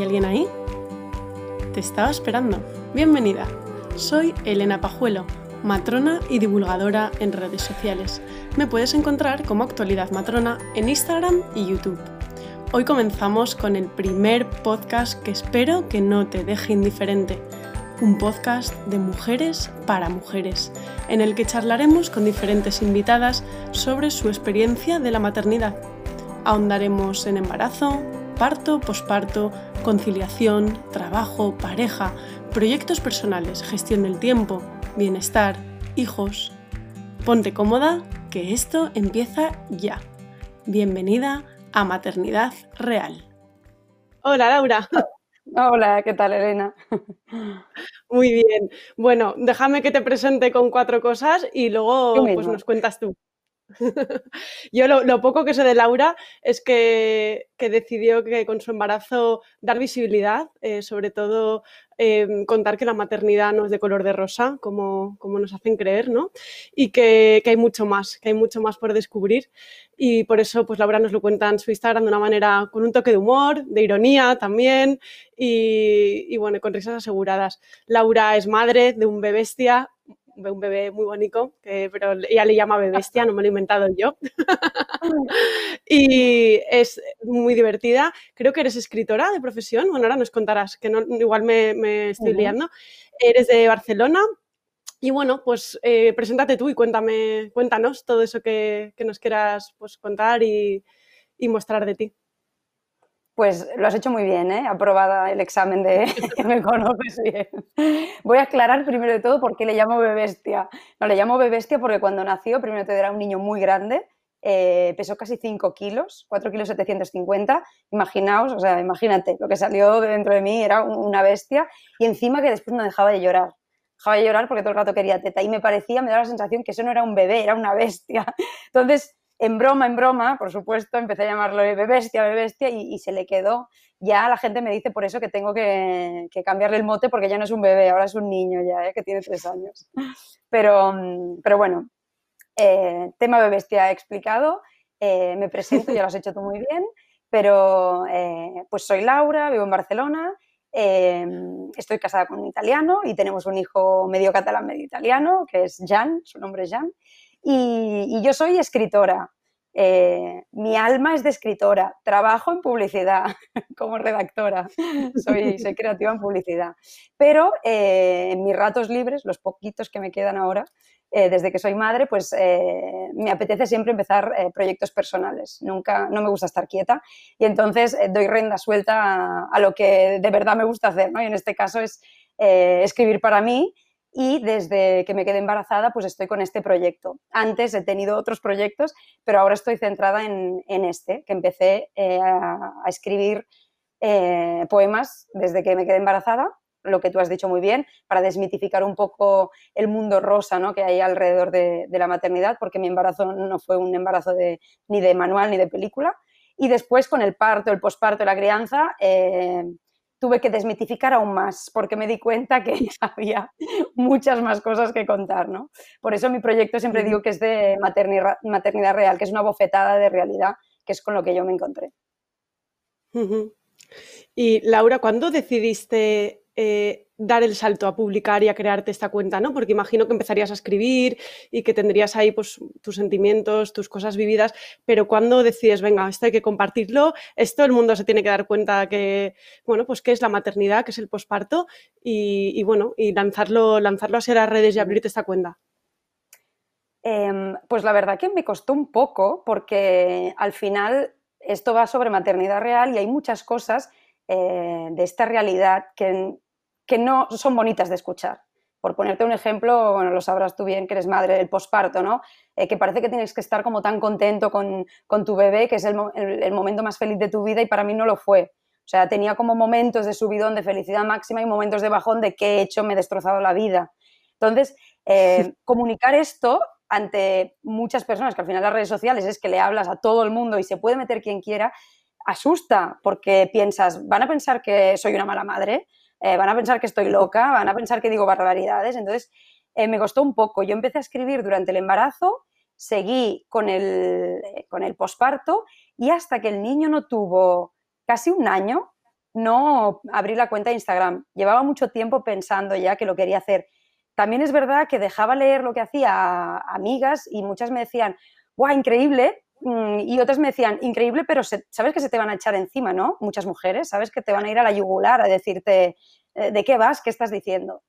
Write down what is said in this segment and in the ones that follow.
¿Hay alguien ahí? Te estaba esperando. Bienvenida. Soy Elena Pajuelo, matrona y divulgadora en redes sociales. Me puedes encontrar como Actualidad Matrona en Instagram y YouTube. Hoy comenzamos con el primer podcast que espero que no te deje indiferente. Un podcast de mujeres para mujeres, en el que charlaremos con diferentes invitadas sobre su experiencia de la maternidad. Ahondaremos en embarazo, parto, posparto, conciliación, trabajo, pareja, proyectos personales, gestión del tiempo, bienestar, hijos. Ponte cómoda, que esto empieza ya. Bienvenida a Maternidad Real. Hola Laura. Hola, ¿qué tal Elena? Muy bien. Bueno, déjame que te presente con cuatro cosas y luego pues, nos cuentas tú. Yo lo, poco que sé de Laura es que, decidió que con su embarazo dar visibilidad, eh, sobre todo em, contar que la maternidad no es de color de rosa, como, como nos hacen creer, ¿no? Y que, hay mucho más, que hay mucho más por descubrir. Y por eso, pues Laura nos lo cuenta en su Instagram de una manera con un toque de humor, de ironía también, y, y bueno, con risas aseguradas. Laura es madre de un bebestia un bebé muy bonito, pero ella le llama bebestia, no me lo he inventado yo. y es muy divertida. Creo que eres escritora de profesión. Bueno, ahora nos contarás, que no, igual me, estoy liando. Eres de Barcelona. Y bueno, pues eh, preséntate tú y cuéntame, cuéntanos todo eso que, nos quieras pues, contar y mostrar de ti. Pues lo has hecho muy bien, ¿eh? Aprobada el examen de me conoces bien. Voy a aclarar primero de todo por qué le llamo bebestia. No, le llamo bebestia porque cuando nació, primero te era un niño muy grande, eh, pesó casi 5 kilos, 4 kilos 750. Imaginaos, o sea, imagínate, lo que salió de dentro de mí era una bestia y encima que después no dejaba de llorar. Dejaba de llorar porque todo el rato quería teta y me parecía, me daba la sensación que eso no era un bebé, era una bestia. Entonces, en broma, en broma, por supuesto, empecé a llamarlo bebestia, bebestia y, y se le quedó. Ya la gente me dice por eso que tengo que, cambiarle el mote porque ya no es un bebé, ahora es un niño ya, ¿eh? que tiene tres años. Pero, pero bueno, eh, tema bebestia explicado, eh, me presento, ya lo has hecho tú muy bien, pero pues soy Laura, vivo en Barcelona, estoy casada con un italiano y tenemos un hijo medio catalán, medio italiano, que es Jan, su nombre es Jan. Y, yo soy escritora. Eh, mi alma es de escritora. Trabajo en publicidad como redactora. Soy, creativa en publicidad. Pero eh, en mis ratos libres, los poquitos que me quedan ahora, eh, desde que soy madre, pues me apetece siempre empezar proyectos personales. Nunca, no me gusta estar quieta y entonces doy renda suelta a, lo que de verdad me gusta hacer. Y en este caso es escribir para mí y desde que me quedé embarazada pues estoy con este proyecto. Antes he tenido otros proyectos, pero ahora estoy centrada en, este, que empecé eh, a, escribir eh, poemas desde que me quedé embarazada, lo que tú has dicho muy bien, para desmitificar un poco el mundo rosa ¿no? que hay alrededor de, la maternidad, porque mi embarazo no fue un embarazo de, ni de manual ni de película. Y después con el parto, el posparto la crianza, eh, tuve que desmitificar aún más porque me di cuenta que había muchas más cosas que contar, ¿no? Por eso mi proyecto siempre digo que es de maternidad, maternidad real, que es una bofetada de realidad, que es con lo que yo me encontré. Y Laura, ¿cuándo decidiste eh, dar el salto a publicar y a crearte esta cuenta, ¿no? Porque imagino que empezarías a escribir y que tendrías ahí pues, tus sentimientos, tus cosas vividas, pero cuando decides, venga, esto hay que compartirlo, esto el mundo se tiene que dar cuenta que, bueno, pues qué es la maternidad, qué es el posparto y, bueno, y lanzarlo, lanzarlo hacia las redes y abrirte esta cuenta. Em, pues la verdad que me costó un poco porque al final esto va sobre maternidad real y hay muchas cosas eh, de esta realidad que que no son bonitas de escuchar. Por ponerte un ejemplo, bueno, lo sabrás tú bien que eres madre del posparto, ¿no? Eh, que parece que tienes que estar como tan contento con, tu bebé, que es el, momento más feliz de tu vida y para mí no lo fue. O sea, tenía como momentos de subidón, de felicidad máxima y momentos de bajón de qué he hecho, me he destrozado la vida. Entonces, eh, comunicar esto ante muchas personas, que al final las redes sociales es que le hablas a todo el mundo y se puede meter quien quiera, asusta porque piensas, van a pensar que soy una mala madre, eh, van a pensar que estoy loca, van a pensar que digo barbaridades. Entonces, eh, me costó un poco. Yo empecé a escribir durante el embarazo, seguí con el, con el posparto y hasta que el niño no tuvo casi un año, no abrí la cuenta de Instagram. Llevaba mucho tiempo pensando ya que lo quería hacer. También es verdad que dejaba leer lo que hacía a amigas y muchas me decían, ¡guau, increíble! Mm, y otras me decían, increíble, pero sabes que se te van a echar encima, ¿no? Muchas mujeres, sabes que te van a ir a la yugular a decirte, eh, ¿de qué vas? ¿Qué estás diciendo?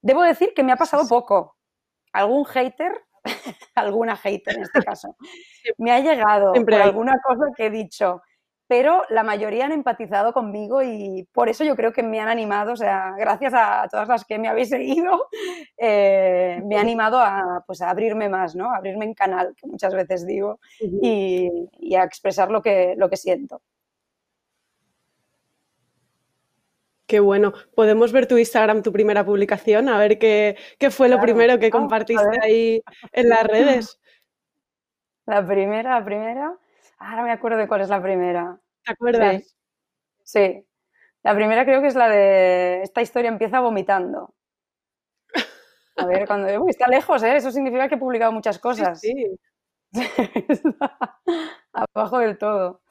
Debo decir que me ha pasado poco. Algún hater, alguna hater en este caso, me ha llegado por alguna cosa que he dicho, pero la mayoría han empatizado conmigo y por eso yo creo que me han animado, o sea, gracias a todas las que me habéis seguido, eh, me ha animado a, pues, a abrirme más, ¿no? A abrirme en canal, que muchas veces digo, y, a expresar lo que, lo que siento. Qué bueno. Podemos ver tu Instagram, tu primera publicación, a ver qué, fue lo primero que compartiste ahí en las redes. La primera, la primera. Ahora me acuerdo de cuál es la primera. ¿Te acuerdas? Sí. La primera creo que es la de esta historia empieza vomitando. A ver, cuando Uy, está lejos, ¿eh? Eso significa que he publicado muchas cosas. Sí. Abajo del todo.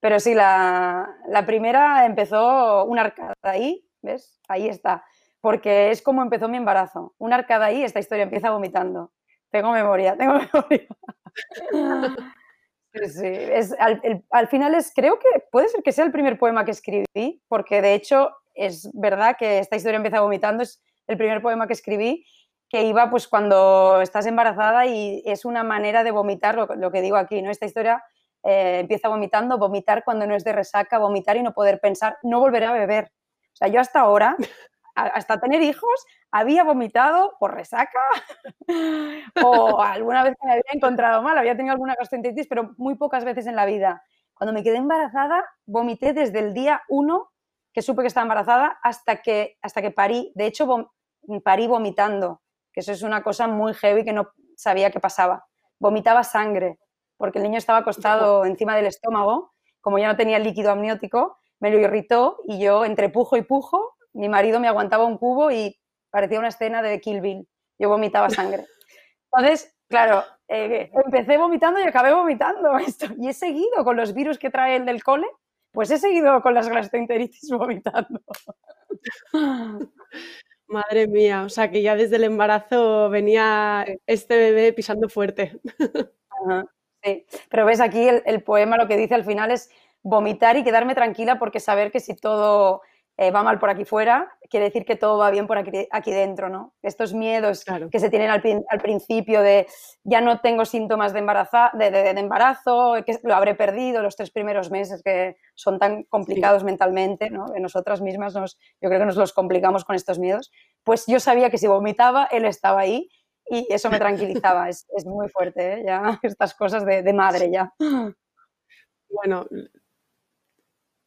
Pero sí, la, la, primera empezó una arcada ahí, ¿ves? Ahí está. Porque es como empezó mi embarazo. Una arcada ahí, esta historia empieza vomitando. Tengo memoria, tengo memoria. Sí, es, al, final es, creo que puede ser que sea el primer poema que escribí, porque de hecho es verdad que esta historia empieza vomitando, es el primer poema que escribí, que iba pues cuando estás embarazada y es una manera de vomitar, lo, que digo aquí, ¿no? Esta historia eh, empieza vomitando, vomitar cuando no es de resaca, vomitar y no poder pensar, no volveré a beber. O sea, yo hasta ahora hasta tener hijos, había vomitado por resaca o alguna vez me había encontrado mal, había tenido alguna gastroenteritis, pero muy pocas veces en la vida. Cuando me quedé embarazada, vomité desde el día uno que supe que estaba embarazada hasta que, hasta que parí. De hecho, parí vomitando, que eso es una cosa muy heavy que no sabía que pasaba. Vomitaba sangre, porque el niño estaba acostado encima del estómago, como ya no tenía líquido amniótico, me lo irritó y yo entre pujo y pujo mi marido me aguantaba un cubo y parecía una escena de Kill Bill. Yo vomitaba sangre. Entonces, claro, eh, empecé vomitando y acabé vomitando esto. Y he seguido con los virus que trae el del cole, pues he seguido con las gastroenteritis vomitando. Madre mía, o sea que ya desde el embarazo venía este bebé pisando fuerte. sí, pero ves aquí el poema lo que dice al final es vomitar y quedarme tranquila porque saber que si todo eh, va mal por aquí fuera, quiere decir que todo va bien por aquí, aquí dentro, ¿no? Estos miedos que se tienen al, principio de ya no tengo síntomas de, de, embarazo, que lo habré perdido los tres primeros meses que son tan complicados mentalmente, ¿no? De nosotras mismas nos, yo creo que nos los complicamos con estos miedos. Pues yo sabía que si vomitaba, él estaba ahí y eso me tranquilizaba. es, es, muy fuerte, ¿eh? Ya estas cosas de, de madre ya. Bueno,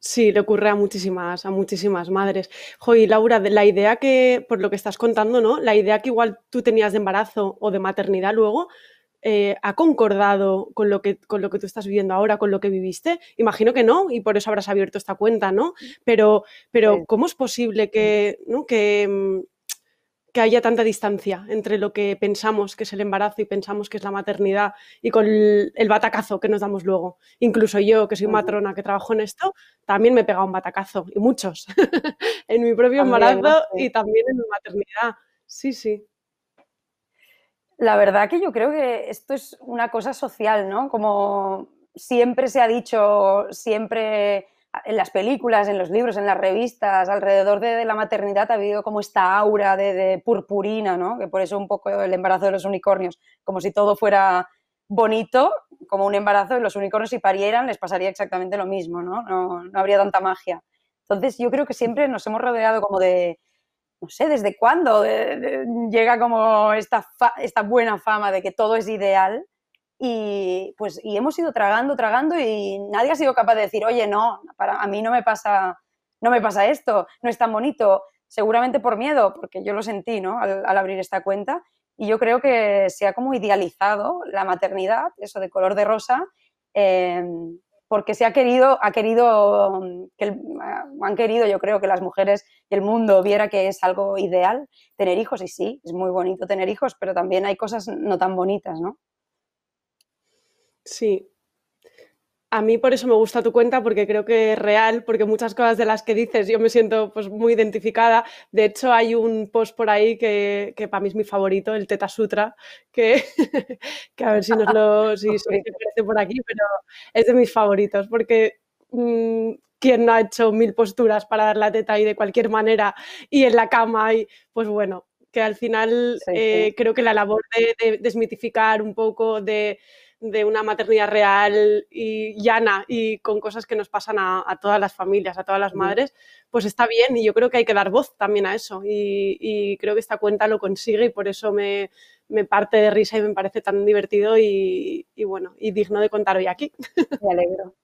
Sí, le ocurre a muchísimas, a muchísimas madres. Joy, Laura, la idea que, por lo que estás contando, ¿no? La idea que igual tú tenías de embarazo o de maternidad luego, eh, ¿ha concordado con lo, que, con lo que tú estás viviendo ahora, con lo que viviste? Imagino que no, y por eso habrás abierto esta cuenta, ¿no? Pero, pero ¿cómo es posible que, ¿no? que, mm, que haya tanta distancia entre lo que pensamos que es el embarazo y pensamos que es la maternidad y con el, batacazo que nos damos luego. Incluso yo, que soy matrona que trabajo en esto, también me he pegado un batacazo, y muchos, en mi propio embarazo y también en mi maternidad. Sí, sí. La verdad que yo creo que esto es una cosa social, ¿no? Como siempre se ha dicho, siempre en las películas, en los libros, en las revistas, alrededor de, la maternidad ha habido como esta aura de, purpurina, ¿no? Que por eso un poco el embarazo de los unicornios, como si todo fuera bonito, como un embarazo, y los unicornios si parieran les pasaría exactamente lo mismo, ¿no? No, habría tanta magia. Entonces yo creo que siempre nos hemos rodeado como de, no sé, ¿desde cuándo llega como esta, esta buena fama de que todo es ideal? Y pues y hemos ido tragando, tragando y nadie ha sido capaz de decir, oye, no, para, a mí no me pasa, no me pasa esto, no es tan bonito, seguramente por miedo, porque yo lo sentí, ¿no? Al, abrir esta cuenta y yo creo que se ha como idealizado la maternidad, eso de color de rosa, em, porque se ha querido, ha querido, que han querido, yo creo que las mujeres y el mundo viera que es algo ideal tener hijos y sí, es muy bonito tener hijos, pero también hay cosas no tan bonitas, ¿no? Sí. a mí por eso me gusta tu cuenta, porque creo que es real, porque muchas cosas de las que dices yo me siento pues, muy identificada. De hecho, hay un post por ahí que, para mí es mi favorito, el Teta Sutra, que, que a ver si nos lo si, aparece por aquí, pero es de mis favoritos, porque mm, ¿quién no ha hecho mil posturas para dar la teta y de cualquier manera y en la cama? Y pues bueno, que al final eh, creo que la labor de desmitificar un poco, de de una maternidad real y llana y con cosas que nos pasan a, todas las familias, a todas las madres, pues está bien y yo creo que hay que dar voz también a eso y, creo que esta cuenta lo consigue y por eso me, parte de risa y me parece tan divertido y, bueno, y digno de contar hoy aquí. Me alegro.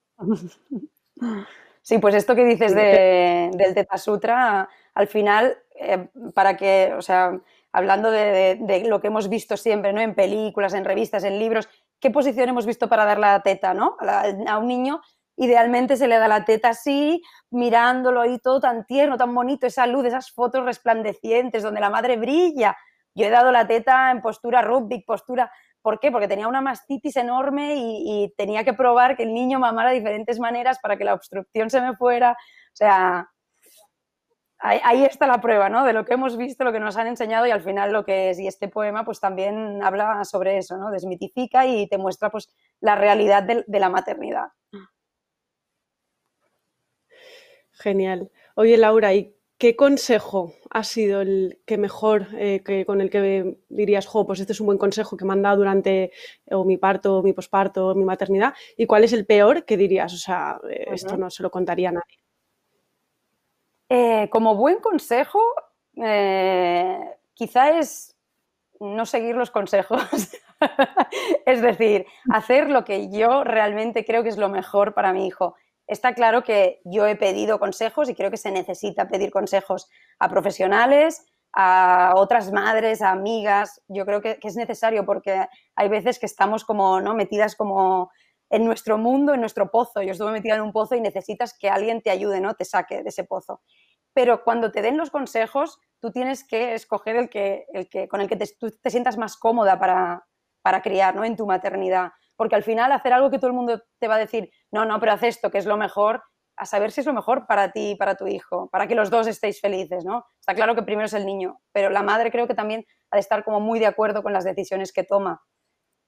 Sí, pues esto que dices del Teta Sutra, al final, eh, para que, o sea, hablando de, de, lo que hemos visto siempre, ¿no? En películas, en revistas, en libros, qué posición hemos visto para dar la teta, ¿no? A, un niño idealmente se le da la teta así, mirándolo ahí todo tan tierno, tan bonito, esa luz, esas fotos resplandecientes donde la madre brilla. Yo he dado la teta en postura rugby, postura... ¿Por qué? Porque tenía una mastitis enorme y, y tenía que probar que el niño mamara de diferentes maneras para que la obstrucción se me fuera. O sea, ahí, está la prueba, ¿no? De lo que hemos visto, lo que nos han enseñado y al final lo que es. Y este poema, pues también habla sobre eso, ¿no? Desmitifica y te muestra, pues, la realidad de, la maternidad. Genial. Oye, Laura, ¿y qué consejo ha sido el que mejor, eh, que, con el que dirías, jo, pues este es un buen consejo que me han dado durante o mi parto, mi posparto, mi maternidad? ¿Y cuál es el peor que dirías? O sea, eh, esto no se lo contaría a nadie. Eh, como buen consejo, eh, quizá es no seguir los consejos. es decir, hacer lo que yo realmente creo que es lo mejor para mi hijo. Está claro que yo he pedido consejos y creo que se necesita pedir consejos a profesionales, a otras madres, a amigas. Yo creo que, es necesario porque hay veces que estamos como ¿no? metidas como en nuestro mundo, en nuestro pozo. Yo estuve metida en un pozo y necesitas que alguien te ayude, ¿no? Te saque de ese pozo. Pero cuando te den los consejos, tú tienes que escoger el que, el que, con el que te, tú te sientas más cómoda para, para criar, ¿no? En tu maternidad. Porque al final hacer algo que todo el mundo te va a decir, no, no, pero haz esto, que es lo mejor, a saber si es lo mejor para ti y para tu hijo, para que los dos estéis felices, ¿no? Está claro que primero es el niño, pero la madre creo que también ha de estar como muy de acuerdo con las decisiones que toma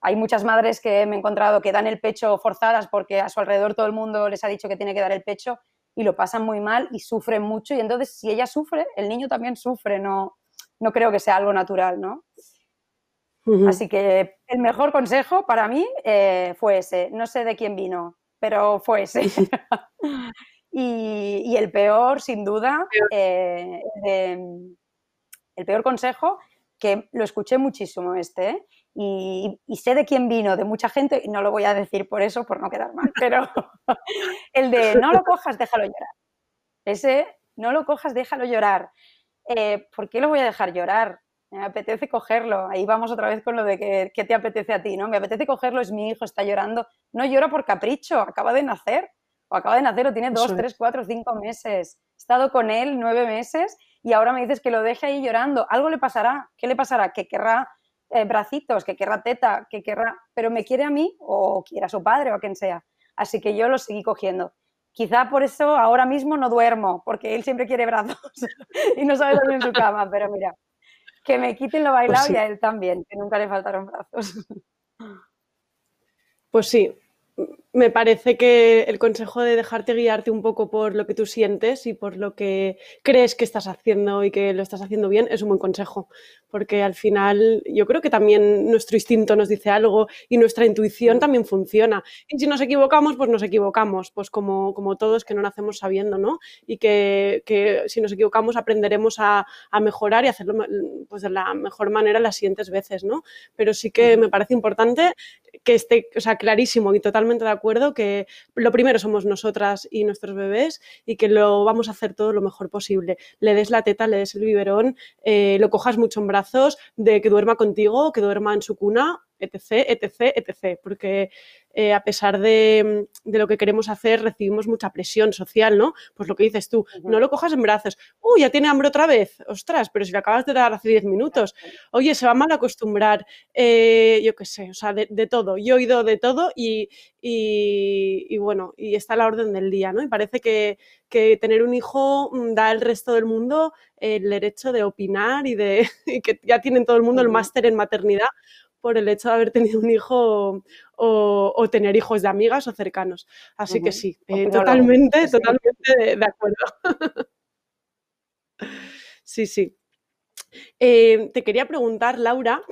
hay muchas madres que me he encontrado que dan el pecho forzadas porque a su alrededor todo el mundo les ha dicho que tiene que dar el pecho y lo pasan muy mal y sufren mucho y entonces si ella sufre, el niño también sufre, no, no creo que sea algo natural, ¿no? Así que el mejor consejo para mí eh, fue ese, no sé de quién vino, pero fue ese. y, el peor, sin duda, eh, el peor consejo, que lo escuché muchísimo este, ¿eh? Y, sé de quién vino, de mucha gente, y no lo voy a decir por eso, por no quedar mal, pero el de no lo cojas, déjalo llorar. Ese, no lo cojas, déjalo llorar. Eh, ¿Por qué lo voy a dejar llorar? Me apetece cogerlo. Ahí vamos otra vez con lo de que, qué te apetece a ti, ¿no? Me apetece cogerlo, es mi hijo, está llorando. No llora por capricho, acaba de nacer. O acaba de nacer o tiene dos, tres, cuatro, cinco meses. He estado con él nueve meses y ahora me dices que lo deje ahí llorando. Algo le pasará. ¿Qué le pasará? Que querrá eh, bracitos, que querrá teta, que querrá, pero me quiere a mí o quiere a su padre o a quien sea. Así que yo lo seguí cogiendo. Quizá por eso ahora mismo no duermo, porque él siempre quiere brazos y no sabe dormir en su cama, pero mira, que me quiten lo bailado pues y a él también, que nunca le faltaron brazos. Pues sí, me parece que el consejo de dejarte guiarte un poco por lo que tú sientes y por lo que crees que estás haciendo y que lo estás haciendo bien es un buen consejo, porque al final yo creo que también nuestro instinto nos dice algo y nuestra intuición también funciona. Y si nos equivocamos, pues nos equivocamos, pues como, como todos que no nacemos sabiendo, ¿no? Y que, que si nos equivocamos aprenderemos a, a, mejorar y hacerlo pues de la mejor manera las siguientes veces, ¿no? Pero sí que me parece importante que esté, o sea, clarísimo y totalmente de acuerdo que lo primero somos nosotras y nuestros bebés y que lo vamos a hacer todo lo mejor posible. Le des la teta, le des el biberón, eh, lo cojas mucho en brazos, de que duerma contigo, que duerma en su cuna, etc., etc., etc., porque eh, a pesar de, lo que queremos hacer, recibimos mucha presión social, ¿no? Pues lo que dices tú, no lo cojas en brazos. Uy, ya tiene hambre otra vez. Ostras, pero si lo acabas de dar hace 10 minutos. Oye, se va mal acostumbrar. Eh, yo qué sé, o sea, de, todo. Yo he oído de todo y, y, bueno, y está a la orden del día, ¿no? Y parece que, tener un hijo mm, da al resto del mundo el derecho de opinar y de que ya tienen todo el mundo el máster en maternidad por el hecho de haber tenido un hijo o, tener hijos de amigas o cercanos. Así que sí, eh, totalmente, totalmente de, acuerdo. sí, sí. Eh, te quería preguntar, Laura,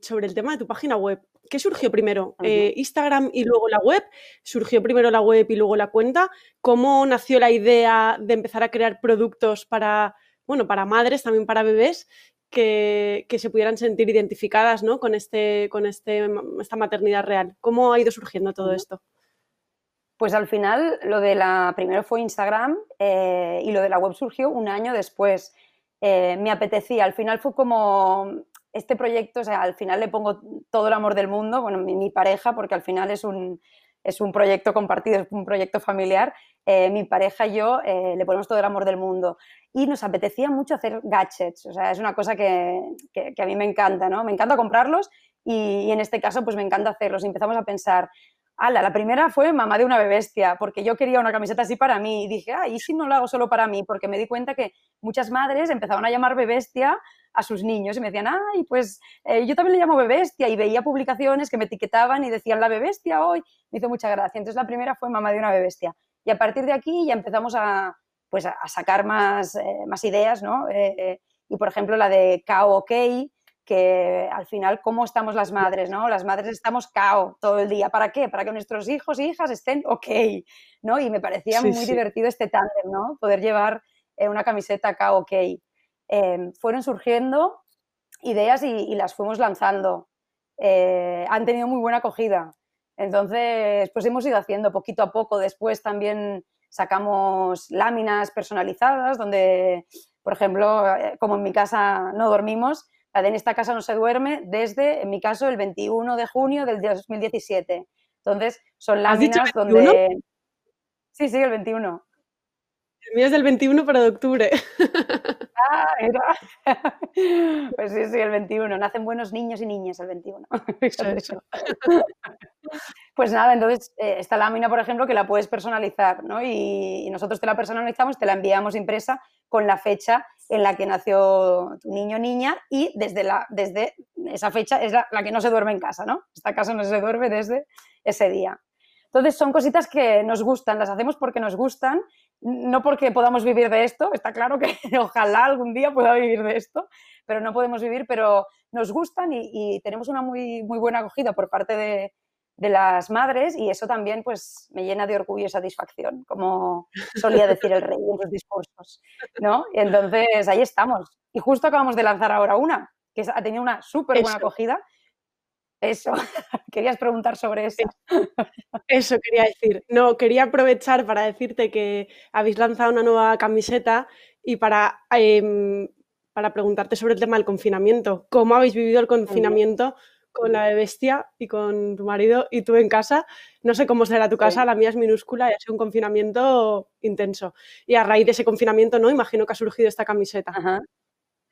sobre el tema de tu página web. ¿Qué surgió primero? Eh, ¿Instagram y luego la web? ¿Surgió primero la web y luego la cuenta? ¿Cómo nació la idea de empezar a crear productos para, bueno, para madres, también para bebés? Que, se pudieran sentir identificadas ¿no? con, este, con este, esta maternidad real. ¿Cómo ha ido surgiendo todo esto? Pues al final lo de la, primero fue Instagram eh, y lo de la web surgió un año después. Eh, me apetecía, al final fue como este proyecto, o sea, al final le pongo todo el amor del mundo, bueno, mi, pareja, porque al final es un, es un proyecto compartido, es un proyecto familiar, eh, mi pareja y yo le ponemos todo el amor del mundo y nos apetecía mucho hacer gadgets, o sea, es una cosa que, que, a mí me encanta, ¿no? Me encanta comprarlos y, en este caso pues me encanta hacerlos. Y empezamos a pensar, ala, la primera fue mamá de una bebestia, porque yo quería una camiseta así para mí y dije, ah, ¿y si no lo hago solo para mí? Porque me di cuenta que muchas madres empezaban a llamar bebestia a sus niños y me decían, ay, pues eh, yo también le llamo bebestia y veía publicaciones que me etiquetaban y decían la bebestia hoy, me hizo mucha gracia. Entonces la primera fue mamá de una bebestia. Y a partir de aquí ya empezamos a, pues a, sacar más, eh, más ideas, ¿no? Eh, y por ejemplo la de KO OK, que al final, ¿cómo estamos las madres, no? Las madres estamos KO todo el día. ¿Para qué? Para que nuestros hijos e hijas estén ok, ¿no? Y me parecía muy divertido este tándem, ¿no? Poder llevar una camiseta KO OK. Em, fueron surgiendo ideas y, las fuimos lanzando. han tenido muy buena acogida. Entonces, pues hemos ido haciendo poquito a poco. Después también sacamos láminas personalizadas donde, por ejemplo, eh, como en mi casa no dormimos, en esta casa no se duerme desde, en mi caso, el 21 de junio del 2017. Entonces, son láminas donde... Sí, sí, el 21. El mío es del 21 para de octubre. Ah, era. Pues sí, sí, el 21. Nacen buenos niños y niñas el 21. Pues nada, entonces eh, esta lámina, por ejemplo, que la puedes personalizar, ¿no? Y, nosotros te la personalizamos, te la enviamos impresa con la fecha en la que nació tu niño o niña y desde, la, desde esa fecha es la, la que no se duerme en casa, ¿no? Esta casa no se duerme desde ese día. Entonces son cositas que nos gustan, las hacemos porque nos gustan, no porque podamos vivir de esto, está claro que ojalá algún día pueda vivir de esto, pero no podemos vivir, pero nos gustan y, tenemos una muy, muy buena acogida por parte de, las madres y eso también pues me llena de orgullo y satisfacción, como solía decir el rey en sus discursos, ¿no? Y entonces ahí estamos. Y justo acabamos de lanzar ahora una, que ha tenido una súper buena acogida eso, querías preguntar sobre eso. Eso quería decir. No, quería aprovechar para decirte que habéis lanzado una nueva camiseta y para, em, para preguntarte sobre el tema del confinamiento. ¿Cómo habéis vivido el confinamiento con la de bestia y con tu marido y tú en casa? No sé cómo será tu casa, la mía es minúscula y ha sido un confinamiento intenso. Y a raíz de ese confinamiento, ¿no? Imagino que ha surgido esta camiseta. Ajá.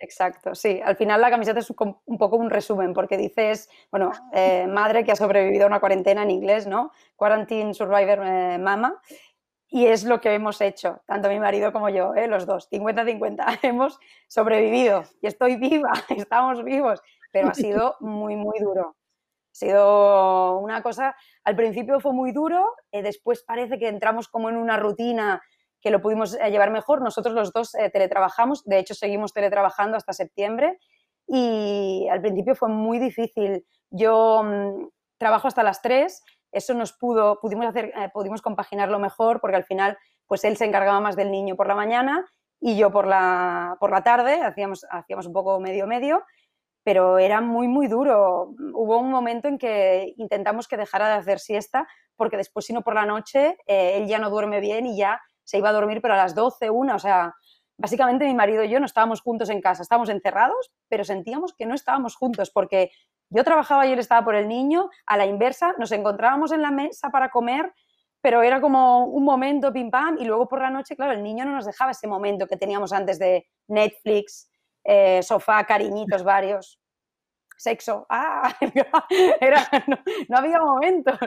Exacto, sí. Al final la camiseta es un poco un resumen, porque dices, bueno, eh, madre que ha sobrevivido a una cuarentena en inglés, ¿no? Quarantine Survivor eh, Mama. Y es lo que hemos hecho, tanto mi marido como yo, ¿eh? los dos, 50-50. Hemos sobrevivido y estoy viva, estamos vivos, pero ha sido muy, muy duro. Ha sido una cosa, al principio fue muy duro, después parece que entramos como en una rutina que lo pudimos eh, llevar mejor. Nosotros los dos eh, teletrabajamos, de hecho seguimos teletrabajando hasta septiembre y al principio fue muy difícil. Yo mm, trabajo hasta las 3, eso nos pudo, pudimos, hacer, eh, pudimos compaginarlo mejor porque al final pues él se encargaba más del niño por la mañana y yo por la, por la tarde, hacíamos, hacíamos un poco medio-medio, pero era muy, muy duro. Hubo un momento en que intentamos que dejara de hacer siesta porque después, si no por la noche, él ya no duerme bien y ya se iba a dormir, pero a las 12, una, o sea, básicamente mi marido y yo no estábamos juntos en casa, estábamos encerrados, pero sentíamos que no estábamos juntos porque yo trabajaba y él estaba por el niño, a la inversa, nos encontrábamos en la mesa para comer, pero era como un momento pim pam y luego por la noche, claro, el niño no nos dejaba ese momento que teníamos antes de Netflix, eh, sofá, cariñitos varios, sexo, ah, era, no, había momentos.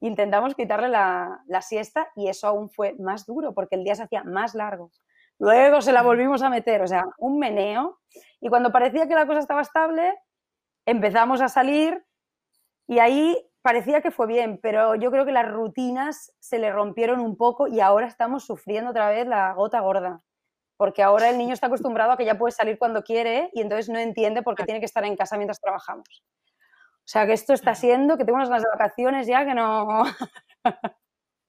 Intentamos quitarle la, la siesta y eso aún fue más duro porque el día se hacía más largo. Luego se la volvimos a meter, o sea, un meneo. Y cuando parecía que la cosa estaba estable, empezamos a salir y ahí parecía que fue bien, pero yo creo que las rutinas se le rompieron un poco y ahora estamos sufriendo otra vez la gota gorda. Porque ahora el niño está acostumbrado a que ya puede salir cuando quiere y entonces no entiende por qué tiene que estar en casa mientras trabajamos. O sea que esto está siendo que tengo unas de vacaciones ya que no.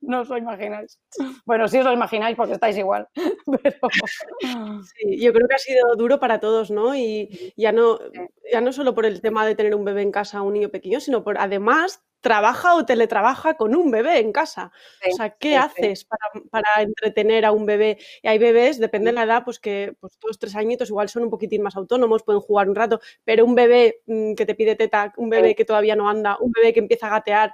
no os lo imagináis. Bueno, sí os lo imagináis porque estáis igual. Sí, yo creo que ha sido duro para todos, ¿no? Y ya no, ya no solo por el tema de tener un bebé en casa, un niño pequeño, sino por además trabaja o teletrabaja con un bebé en casa. o sea, ¿qué haces para, entretener a un bebé? Y hay bebés, depende de la edad, pues que pues, todos tres añitos igual son un poquitín más autónomos, pueden jugar un rato, pero un bebé mm, que te pide teta, un bebé que todavía no anda, un bebé que empieza a gatear,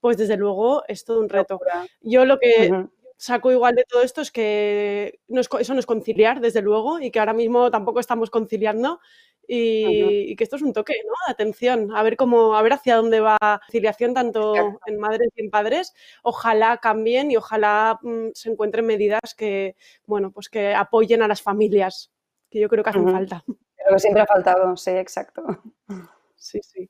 pues desde luego es todo un reto. Yo lo que saco igual de todo esto es que eso no es conciliar, desde luego, y que ahora mismo tampoco estamos conciliando y, que esto es un toque, ¿no? Atención, a ver cómo, a ver hacia dónde va la conciliación tanto en madres y en padres. Ojalá cambien y ojalá mm, se encuentren medidas que, bueno, pues que apoyen a las familias, que yo creo que hacen falta. Pero que siempre ha faltado, sí, exacto. Sí, sí.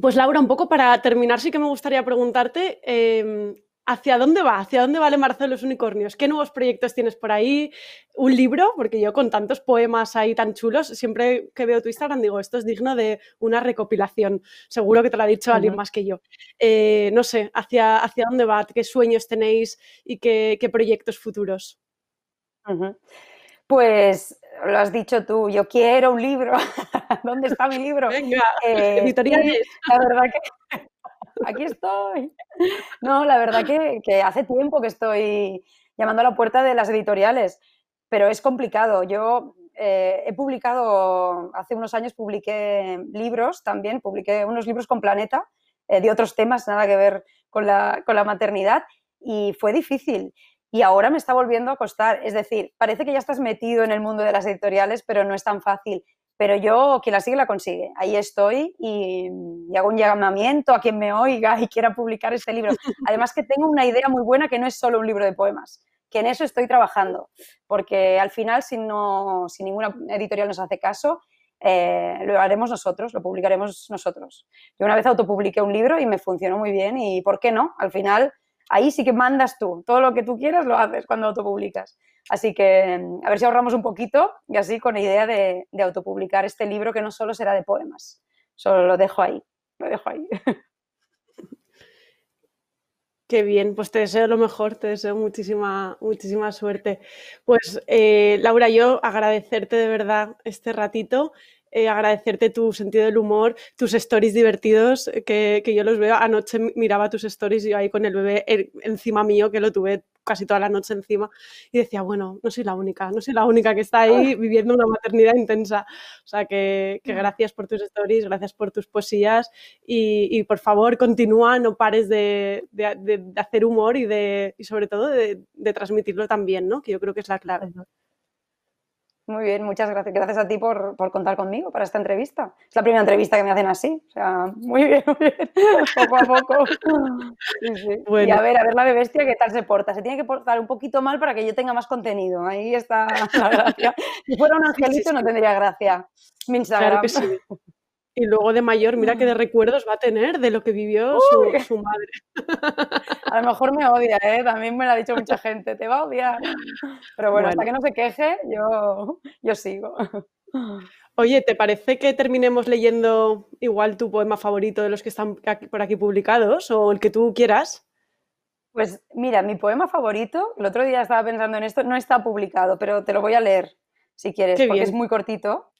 Pues Laura, un poco para terminar, sí que me gustaría preguntarte, em, ¿hacia dónde va? ¿Hacia dónde va el embarazo de los unicornios? ¿Qué nuevos proyectos tienes por ahí? ¿Un libro? Porque yo con tantos poemas ahí tan chulos, siempre que veo tu Instagram digo, esto es digno de una recopilación. Seguro que te lo ha dicho alguien más que yo. Eh, no sé, ¿hacia, ¿hacia dónde va? ¿Qué sueños tenéis y qué, proyectos futuros? Pues lo has dicho tú, yo quiero un libro. ¿Dónde está mi libro? Venga, eh, editoriales. la verdad que aquí estoy. No, la verdad que, hace tiempo que estoy llamando a la puerta de las editoriales, pero es complicado. Yo eh, he publicado, hace unos años publiqué libros también, publiqué unos libros con Planeta eh, de otros temas, nada que ver con la, con la maternidad, y fue difícil y ahora me está volviendo a costar. Es decir, parece que ya estás metido en el mundo de las editoriales, pero no es tan fácil. Pero yo, quien la sigue, la consigue. Ahí estoy y, hago un llamamiento a quien me oiga y quiera publicar este libro. Además que tengo una idea muy buena que no es solo un libro de poemas, que en eso estoy trabajando. Porque al final, si, no, si ninguna editorial nos hace caso, eh, lo haremos nosotros, lo publicaremos nosotros. Yo una vez autopubliqué un libro y me funcionó muy bien y ¿por qué no? Al final ahí sí que mandas tú. Todo lo que tú quieras lo haces cuando autopublicas. Así que mm, a ver si ahorramos un poquito y así con la idea de, autopublicar este libro que no solo será de poemas. Solo lo dejo ahí. Lo dejo ahí. Qué bien, pues te deseo lo mejor, te deseo muchísima, muchísima suerte. Pues eh, Laura, yo agradecerte de verdad este ratito eh, agradecerte tu sentido del humor, tus stories divertidos, eh, que, que, yo los veo. Anoche miraba tus stories yo ahí con el bebé encima mío, que lo tuve casi toda la noche encima, y decía, bueno, no soy la única, no soy la única que está ahí viviendo una maternidad intensa. O sea, que, que gracias por tus stories, gracias por tus poesías y, y por favor continúa, no pares de, de, de, hacer humor y, de, y sobre todo de, transmitirlo también, ¿no? que yo creo que es la clave. Muy bien, muchas gracias. Gracias a ti por, contar conmigo para esta entrevista. Es la primera entrevista que me hacen así. O sea, muy bien, muy bien. Poco a poco. Y a ver, a ver la de bestia qué tal se porta. Se tiene que portar un poquito mal para que yo tenga más contenido. Ahí está la gracia. Si fuera un angelito no tendría gracia. Mi Instagram. Claro que sí. Y luego de mayor, mira qué de recuerdos va a tener de lo que vivió su, madre. A lo mejor me odia, ¿eh? También me lo ha dicho mucha gente, te va a odiar. Pero bueno, hasta que no se queje, yo, yo sigo. Oye, ¿te parece que terminemos leyendo igual tu poema favorito de los que están por aquí publicados o el que tú quieras? Pues mira, mi poema favorito, el otro día estaba pensando en esto, no está publicado, pero te lo voy a leer si quieres, porque es muy cortito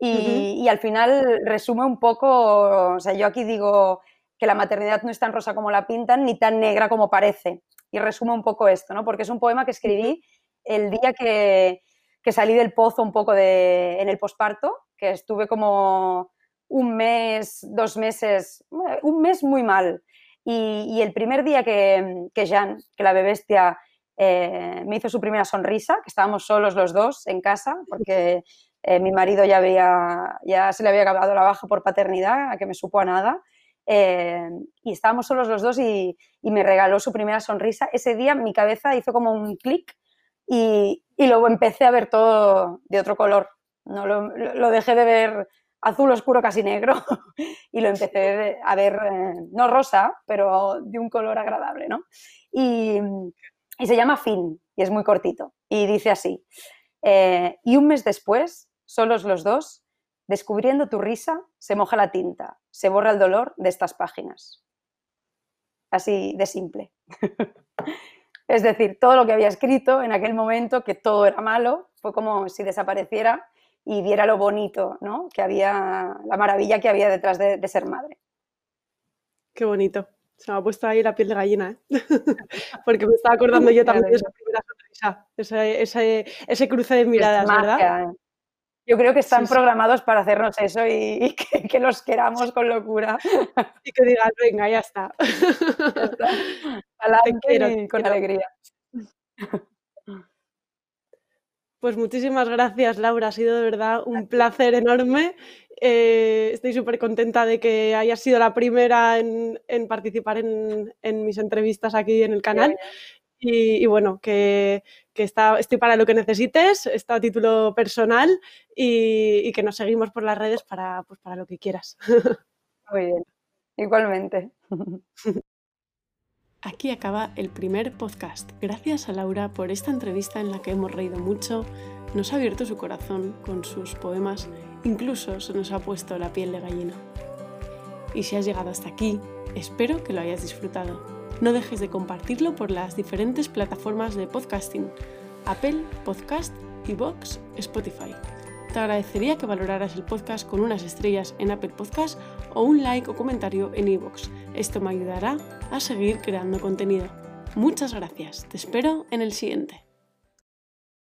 y, al final resume un poco, o sea, yo aquí digo que la maternidad no es tan rosa como la pintan ni tan negra como parece. Y resume un poco esto, ¿no? Porque es un poema que escribí el día que, que salí del pozo un poco de, en el posparto, que estuve como un mes, dos meses, un mes muy mal. Y, el primer día que, que Jean, que la bebestia, eh, me hizo su primera sonrisa, que estábamos solos los dos en casa, porque eh, mi marido ya, había, ya se le había acabado la baja por paternidad, a que me supo a nada. Eh, y estábamos solos los dos y, me regaló su primera sonrisa. Ese día mi cabeza hizo como un clic y, luego empecé a ver todo de otro color. No lo, dejé de ver azul oscuro, casi negro, y lo empecé a ver, eh, no rosa, pero de un color agradable, ¿no? Y, se llama Fin, y es muy cortito, y dice así, y un mes después, solos los dos, descubriendo tu risa, se moja la tinta, se borra el dolor de estas páginas. Así de simple. es decir, todo lo que había escrito en aquel momento, que todo era malo, fue como si desapareciera y viera lo bonito, ¿no? Que había, la maravilla que había detrás de, ser madre. Qué bonito. Se me ha puesto ahí la piel de gallina, ¿eh? porque me estaba acordando yo también de esa primera sonrisa, ese, ese, cruce de miradas, ¿verdad? Yo creo que están programados para hacernos eso y, que, los queramos con locura. Y que digan, venga, ya está. Adelante con alegría. Pues muchísimas gracias, Laura. Ha sido de verdad un placer enorme. Eh, estoy súper contenta de que hayas sido la primera en, participar en, mis entrevistas aquí en el canal. Y, bueno, que, está, estoy para lo que necesites, está a título personal y, que nos seguimos por las redes para, pues, para lo que quieras. Muy bien, igualmente. Aquí acaba el primer podcast. Gracias a Laura por esta entrevista en la que hemos reído mucho, nos ha abierto su corazón con sus poemas, incluso se nos ha puesto la piel de gallina. Y si has llegado hasta aquí, espero que lo hayas disfrutado. No dejes de compartirlo por las diferentes plataformas de podcasting, Apple, Podcast, Vox, Spotify. Te agradecería que valoraras el podcast con unas estrellas en Apple Podcast o un like o comentario en iVoox. Esto me ayudará a seguir creando contenido. Muchas gracias. Te espero en el siguiente.